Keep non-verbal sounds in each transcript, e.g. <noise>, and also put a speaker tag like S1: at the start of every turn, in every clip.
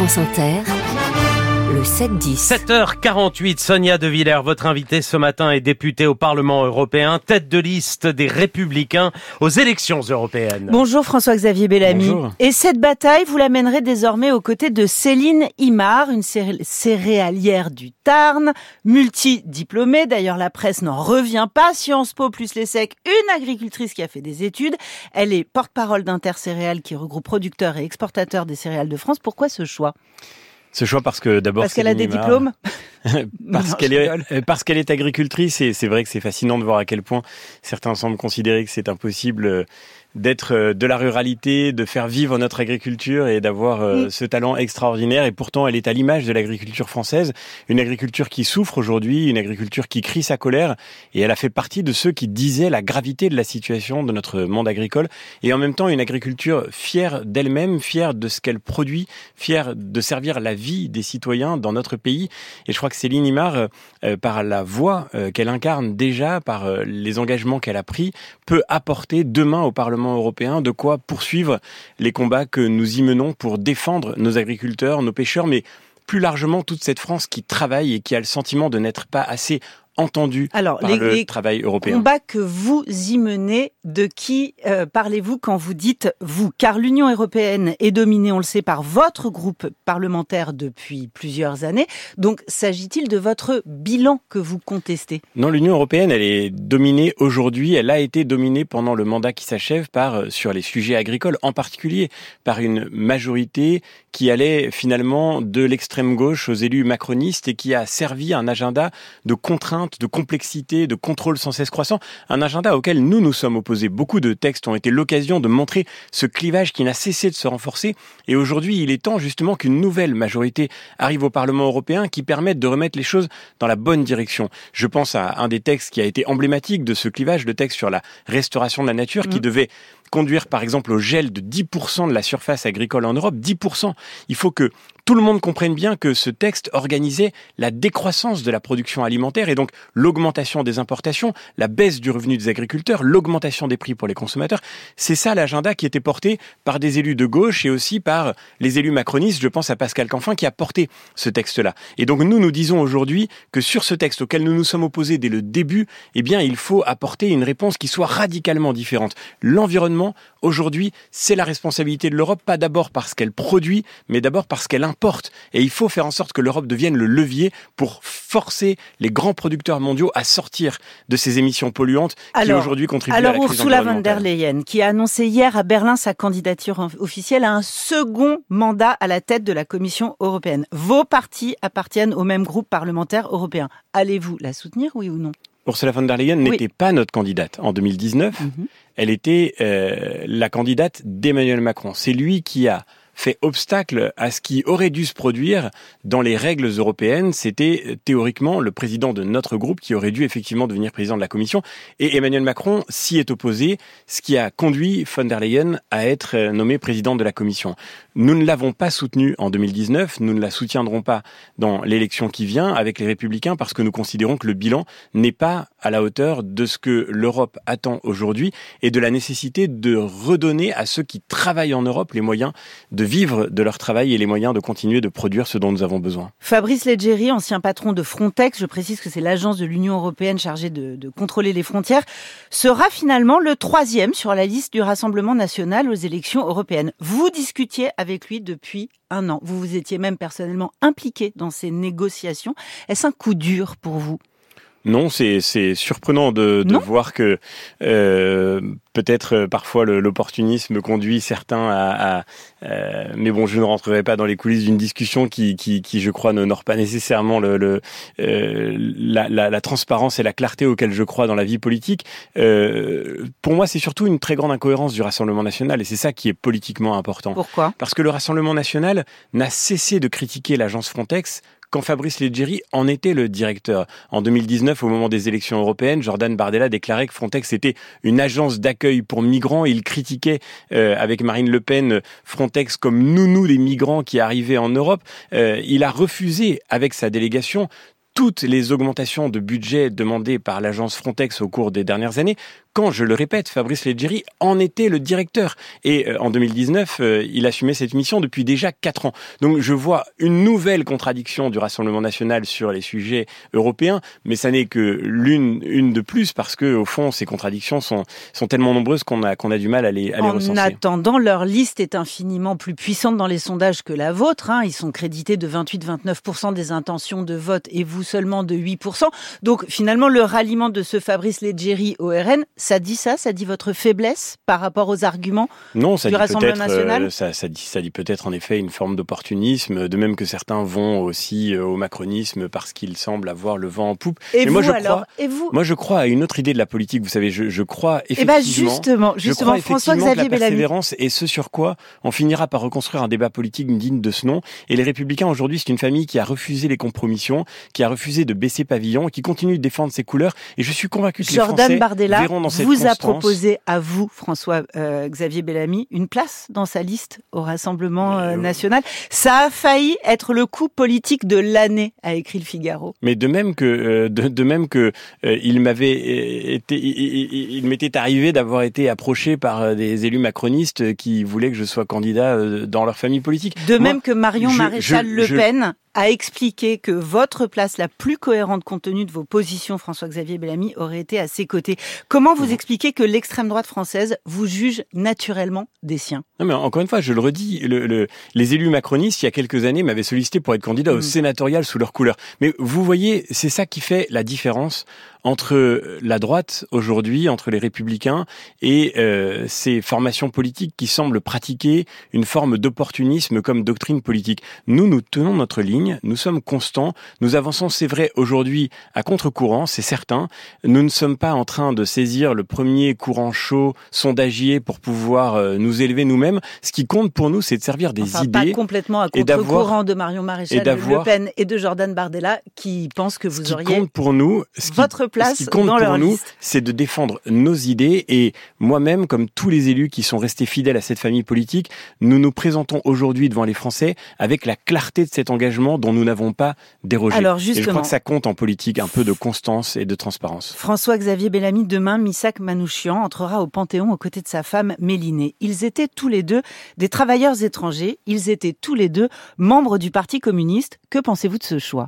S1: France Inter, le 7-10.
S2: 7h48, Sonia De Villers, votre invitée ce matin est députée au Parlement européen, tête de liste des Républicains aux élections européennes.
S3: Bonjour François-Xavier Bellamy.
S2: Bonjour.
S3: Et cette bataille, vous la mènerez désormais aux côtés de Céline Imar, une céré- céréalière du Tarn, multidiplômée. D'ailleurs, la presse n'en revient pas. Sciences Po plus les secs, une agricultrice qui a fait des études. Elle est porte-parole d'Intercéréales qui regroupe producteurs et exportateurs des céréales de France. Pourquoi ce choix?
S4: Ce choix parce que d'abord
S3: Parce qu'elle a des diplômes <laughs> <laughs>
S4: parce qu'elle est euh, parce qu'elle est agricultrice et c'est vrai que c'est fascinant de voir à quel point certains semblent considérer que c'est impossible euh, d'être euh, de la ruralité, de faire vivre notre agriculture et d'avoir
S3: Mm.
S4: ce talent extraordinaire. Et pourtant elle est à l'image de l'agriculture française, une agriculture qui souffre aujourd'hui, une agriculture qui crie sa colère. Et elle a fait partie de ceux qui disaient la gravité de la situation de notre monde agricole. Et en même temps une agriculture fière d'elle-même, fière de ce qu'elle produit, fière de servir la vie des citoyens dans notre pays. Et je crois Céline Imar, euh, euh, par la voix euh, qu'elle incarne déjà, par les engagements qu'elle a pris, peut apporter demain au Parlement européen de quoi poursuivre les combats que nous y menons pour défendre nos agriculteurs, nos pêcheurs, mais plus largement toute cette France qui travaille et qui a le sentiment de n'être pas assez entendue
S3: Alors,
S4: par
S3: les,
S4: le
S3: les
S4: travail européen.
S3: combats que vous y menez, de qui euh, parlez-vous quand vous dites vous Car l'Union européenne est dominée, on le sait, par votre groupe parlementaire depuis plusieurs années. Donc, s'agit-il de votre bilan que vous contestez?
S4: Non, l'Union européenne, elle est dominée aujourd'hui, elle a été dominée pendant le mandat qui s'achève par, euh, sur les sujets agricoles, en particulier par une majorité qui allait finalement de l'extrême gauche aux élus macronistes et qui a servi un agenda de contraintes, de complexité, de contrôle sans cesse croissant, un agenda auquel nous nous sommes opposés. Beaucoup de textes ont été l'occasion de montrer ce clivage qui n'a cessé de se renforcer et aujourd'hui il est temps justement qu'une nouvelle majorité arrive au Parlement européen qui permette de remettre les choses dans la bonne direction. Je pense à un des textes qui a été emblématique de ce clivage, le texte sur la restauration de la nature, qui
S3: Mhm.
S4: devait conduire par exemple au gel de 10% de la surface agricole en Europe. 10%. Il faut que tout le monde comprenne bien que ce texte organisait la décroissance de la production alimentaire et donc l'augmentation des importations, la baisse du revenu des agriculteurs, l'augmentation des prix pour les consommateurs. C'est ça l'agenda qui était porté par des élus de gauche et aussi par les élus macronistes. Je pense à Pascal Canfin qui a porté ce texte-là. Et donc nous, nous disons aujourd'hui que sur ce texte auquel nous nous sommes opposés dès le début, eh bien, il faut apporter une réponse qui soit radicalement différente. L'environnement, aujourd'hui, c'est la responsabilité de l'Europe, pas d'abord parce qu'elle produit, mais d'abord parce qu'elle Et il faut faire en sorte que l'Europe devienne le levier pour forcer les grands producteurs mondiaux à sortir de ces émissions polluantes qui
S3: Alors-
S4: aujourd'hui contribuent
S3: Alors,
S4: à la crise
S3: Ursula von der. Leyen, qui a annoncé hier à Berlin sa candidature officielle à un second mandat à la tête de la Commission européenne. Vos partis appartiennent au même groupe parlementaire européen. Allez-vous la soutenir, oui ou non?
S4: Ursula von der Leyen
S3: Oui.
S4: n'était pas notre candidate en 2019.
S3: Mhm.
S4: elle était euh, la candidate d'Emmanuel Macron. C'est lui qui a fait obstacle à ce qui aurait dû se produire dans les règles européennes. C'était euh, théoriquement le président de notre groupe qui aurait dû effectivement devenir président de la Commission. Et Emmanuel Macron s'y est opposé, ce qui a conduit von der Leyen à être euh, nommé président de la Commission. Nous ne l'avons pas soutenu en 2019, nous ne la soutiendrons pas dans l'élection qui vient avec les Républicains parce que nous considérons que le bilan n'est pas à la hauteur de ce que l'Europe attend aujourd'hui et de la nécessité de redonner à ceux qui travaillent en Europe les moyens de vivre de leur travail et les moyens de continuer de produire ce dont nous avons besoin.
S3: Fabrice Leggeri, ancien patron de Frontex, je précise que c'est l'agence de l'Union européenne chargée de, de contrôler les frontières, sera finalement le troisième sur la liste du Rassemblement national aux élections européennes. Vous discutiez avec lui depuis un an. Vous vous étiez même personnellement impliqué dans ces négociations. Est-ce un coup dur pour vous?
S4: Non, c'est c'est surprenant de, de voir que euh, peut-être euh, parfois l'opportunisme conduit certains à, à, euh, mais bon, je ne rentrerai pas dans les coulisses d'une discussion qui, qui, qui, je crois, n'honore pas nécessairement le, le euh, la, la, la transparence et la clarté auxquelles je crois dans la vie politique. Euh, pour moi, c'est surtout une très grande incohérence du Rassemblement national, et c'est ça qui est politiquement important.
S3: Pourquoi?
S4: Parce que le Rassemblement national n'a cessé de critiquer l'agence Frontex quand Fabrice Leggeri en était le directeur. En 2019, au moment des élections européennes, Jordan Bardella déclarait que Frontex était une agence d'accueil pour migrants. Il critiquait euh, avec Marine Le Pen Frontex comme nounou des migrants qui arrivaient en Europe. Euh, il a refusé avec sa délégation toutes les augmentations de budget demandées par l'agence Frontex au cours des dernières années, quand, je le répète, Fabrice Leggeri en était le directeur. Et euh, en 2019, euh, il assumait cette mission depuis déjà quatre ans. Donc je vois une nouvelle contradiction du Rassemblement national sur les sujets européens, mais ça n'est que l'une une de plus parce que au fond, ces contradictions sont, sont tellement nombreuses qu'on a, qu'on a du mal à les, à les recenser.
S3: En attendant, leur liste est infiniment plus puissante dans les sondages que la vôtre. Hein. Ils sont crédités de 28-29% des intentions de vote et vous seulement de 8%. Donc finalement, le ralliement de ce Fabrice Leggeri au RN, ça dit ça Ça dit votre faiblesse par rapport aux arguments
S4: non, ça
S3: du
S4: dit
S3: Rassemblement
S4: peut-être,
S3: national?
S4: euh, ça, ça dit, ça dit peut-être en effet une forme d'opportunisme, de même que certains vont aussi euh, au macronisme parce qu'ils semblent avoir le vent en poupe.
S3: Et
S4: Mais
S3: vous
S4: moi, je
S3: alors?
S4: crois,
S3: Et vous?
S4: moi, je crois à une autre idée de la politique. Vous savez, je, je crois
S3: Eh ben
S4: effectivement.
S3: justement, justement,
S4: crois
S3: François
S4: effectivement que
S3: Xavier
S4: la
S3: Bellamy.
S4: persévérance est ce sur quoi on finira par reconstruire un débat politique digne de ce nom. Et les Républicains aujourd'hui, c'est une famille qui a refusé les compromissions, qui a refusé de baisser pavillon, qui continue de défendre ses couleurs. Et je suis convaincu que les
S3: Jordan
S4: Français
S3: Bardella
S4: verront dans cette
S3: vous a proposé à vous, François euh, Xavier Bellamy, une place dans sa liste au Rassemblement euh,
S4: euh,
S3: national. Ça a failli être le coup politique de l'année, a écrit le Figaro.
S4: Mais de même que euh, de, de même que euh, il m'avait été, il, m'était arrivé d'avoir été approché par des élus macronistes qui voulaient que je sois candidat dans leur famille politique.
S3: De
S4: Moi,
S3: même que Marion
S4: je-
S3: Maréchal
S4: je-
S3: Le
S4: je-
S3: Pen a expliqué que votre place la plus cohérente compte tenu de vos positions, François-Xavier Bellamy, aurait été à ses côtés. Comment vous
S4: Mhm.
S3: expliquez que l'extrême droite française vous juge naturellement des siens?
S4: Non mais encore une fois, je le redis, le, le- les élus macronistes il y a quelques années m'avaient sollicité pour être candidat au
S3: Mm.
S4: sénatorial sous leur couleur. Mais vous voyez, c'est ça qui fait la différence entre la droite aujourd'hui, entre les républicains et euh, ces formations politiques qui semblent pratiquer une forme d'opportunisme comme doctrine politique. Nous, nous tenons notre ligne, nous sommes constants, nous avançons, c'est vrai, aujourd'hui à contre-courant, c'est certain. Nous ne sommes pas en train de saisir le premier courant chaud sondagier pour pouvoir euh, nous élever nous-mêmes. Ce qui compte pour nous, c'est de servir des
S3: Enfin, pas
S4: idées.
S3: complètement à contre-courant de Marion Maréchal
S4: et
S3: Le Pen et de Jordan Bardella qui pensent que
S4: Ce
S3: vous
S4: qui
S3: auriez
S4: compte pour nous, ce qui,
S3: place
S4: ce qui compte
S3: dans
S4: pour
S3: leur
S4: nous, c'est de défendre nos idées. Et moi-même, comme tous les élus qui sont restés fidèles à cette famille politique, nous nous présentons aujourd'hui devant les Français avec la clarté de cet engagement dont nous n'avons pas dérogé.
S3: Alors
S4: et je crois
S3: justement,
S4: que ça compte en politique un peu de constance et de transparence.
S3: François-Xavier Bellamy, demain, Missak Manouchian entrera au Panthéon aux côtés de sa femme Mélinée. Ils étaient tous les deux des travailleurs étrangers, ils étaient tous les deux membres du Parti communiste. Que pensez-vous de ce choix?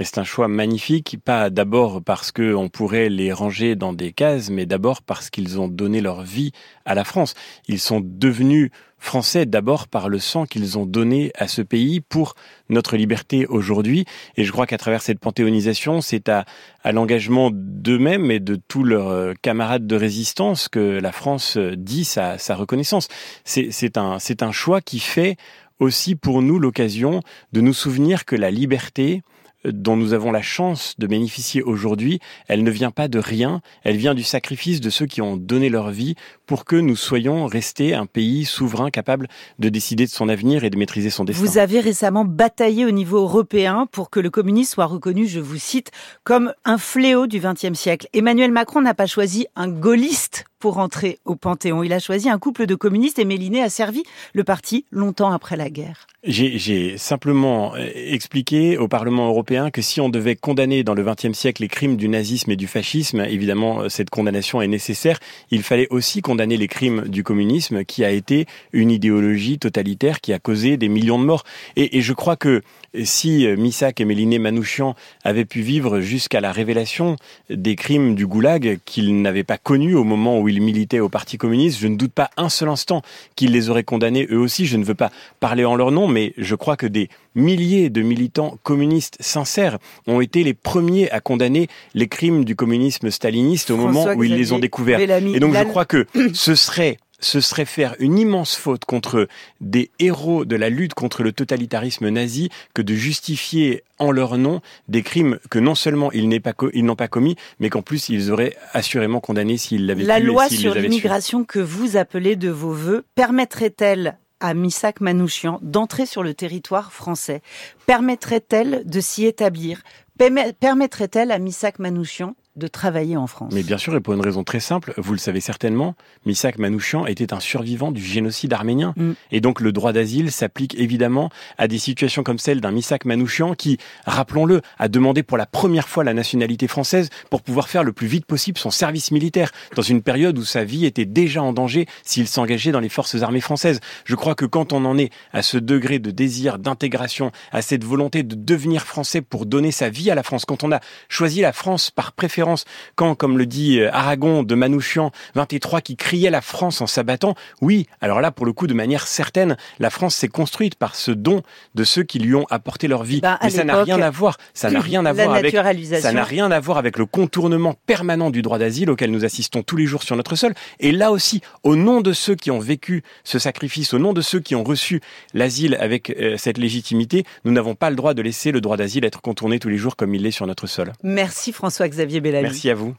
S4: Mais c'est un choix magnifique, pas d'abord parce que on pourrait les ranger dans des cases, mais d'abord parce qu'ils ont donné leur vie à la France. Ils sont devenus français d'abord par le sang qu'ils ont donné à ce pays pour notre liberté aujourd'hui. Et je crois qu'à travers cette panthéonisation, c'est à, à l'engagement d'eux-mêmes et de tous leurs euh, camarades de résistance que la France euh, dit sa, sa reconnaissance. C'est un, c'est un choix qui fait aussi pour nous l'occasion de nous souvenir que la liberté, dont nous avons la chance de bénéficier aujourd'hui, elle ne vient pas de rien, elle vient du sacrifice de ceux qui ont donné leur vie pour que nous soyons restés un pays souverain capable de décider de son avenir et de maîtriser son destin.
S3: Vous avez récemment bataillé au niveau européen pour que le communisme soit reconnu, je vous cite, comme un fléau du XXe siècle. Emmanuel Macron n'a pas choisi un gaulliste pour entrer au Panthéon. Il a choisi un couple de communistes et Méliné a servi le parti longtemps après la guerre.
S4: J'ai simplement euh, expliqué au Parlement européen que si on devait condamner dans le XXe siècle les crimes du nazisme et du fascisme, évidemment, euh, cette condamnation est nécessaire. Il fallait aussi condamner les crimes du communisme, qui a été une idéologie totalitaire qui a causé des millions de morts. Et, et je crois que si euh, Missak et Méliné Manouchian avaient pu vivre jusqu'à la révélation des crimes du goulag qu'ils n'avaient pas connus au moment où ils militaient au Parti communiste, je ne doute pas un seul instant qu'ils les auraient condamnés eux aussi. Je ne veux pas parler en leur nom, mais je crois que des milliers de militants communistes sincères ont été les premiers à condamner les crimes du communisme staliniste au moment où ils les ont découverts.
S3: Bellamy,
S4: Et donc je crois que <clears throat> ce serait ce serait faire une immense faute contre des héros de la lutte contre le totalitarisme nazi que de justifier en leur nom des crimes que non seulement ils pas n'ont pas commis, mais qu'en plus ils auraient assurément condamné s'ils l'avaient
S3: La
S4: et
S3: loi sur l'immigration que vous appelez de vos voeux permettrait-elle à Missak Manouchian d'entrer sur le territoire français? Permettrait-elle de s'y établir? Permet- Permettrait-elle à Missak Manouchian de travailler en France
S4: Mais bien sûr, et pour une raison très simple, vous le savez certainement, Misak Manouchian était un survivant du génocide arménien. Mm. Et donc le droit d'asile s'applique évidemment à des situations comme celle d'un Misak Manouchian qui, rappelons-le, a demandé pour la première fois la nationalité française pour pouvoir faire le plus vite possible son service militaire, dans une période où sa vie était déjà en danger s'il s'engageait dans les forces armées françaises. Je crois que quand on en est à ce degré de désir d'intégration, à cette volonté de devenir français pour donner sa vie à la France, quand on a choisi la France par préférence, quand, comme le dit euh, Aragon de Manouchian 23, qui criait la France en s'abattant, oui, alors là, pour le coup, de manière certaine, la France s'est construite par ce don de ceux qui lui ont apporté leur vie.
S3: Ben,
S4: Mais ça n'a rien à voir, ça n'a rien à voir avec, ça n'a rien à voir avec le contournement permanent du droit d'asile auquel nous assistons tous les jours sur notre sol. Et là aussi, au nom de ceux qui ont vécu ce sacrifice, au nom de ceux qui ont reçu l'asile avec euh, cette légitimité, nous n'avons pas le droit de laisser le droit d'asile être contourné tous les jours comme il l'est sur notre sol.
S3: Merci François-Xavier
S4: Merci à vous.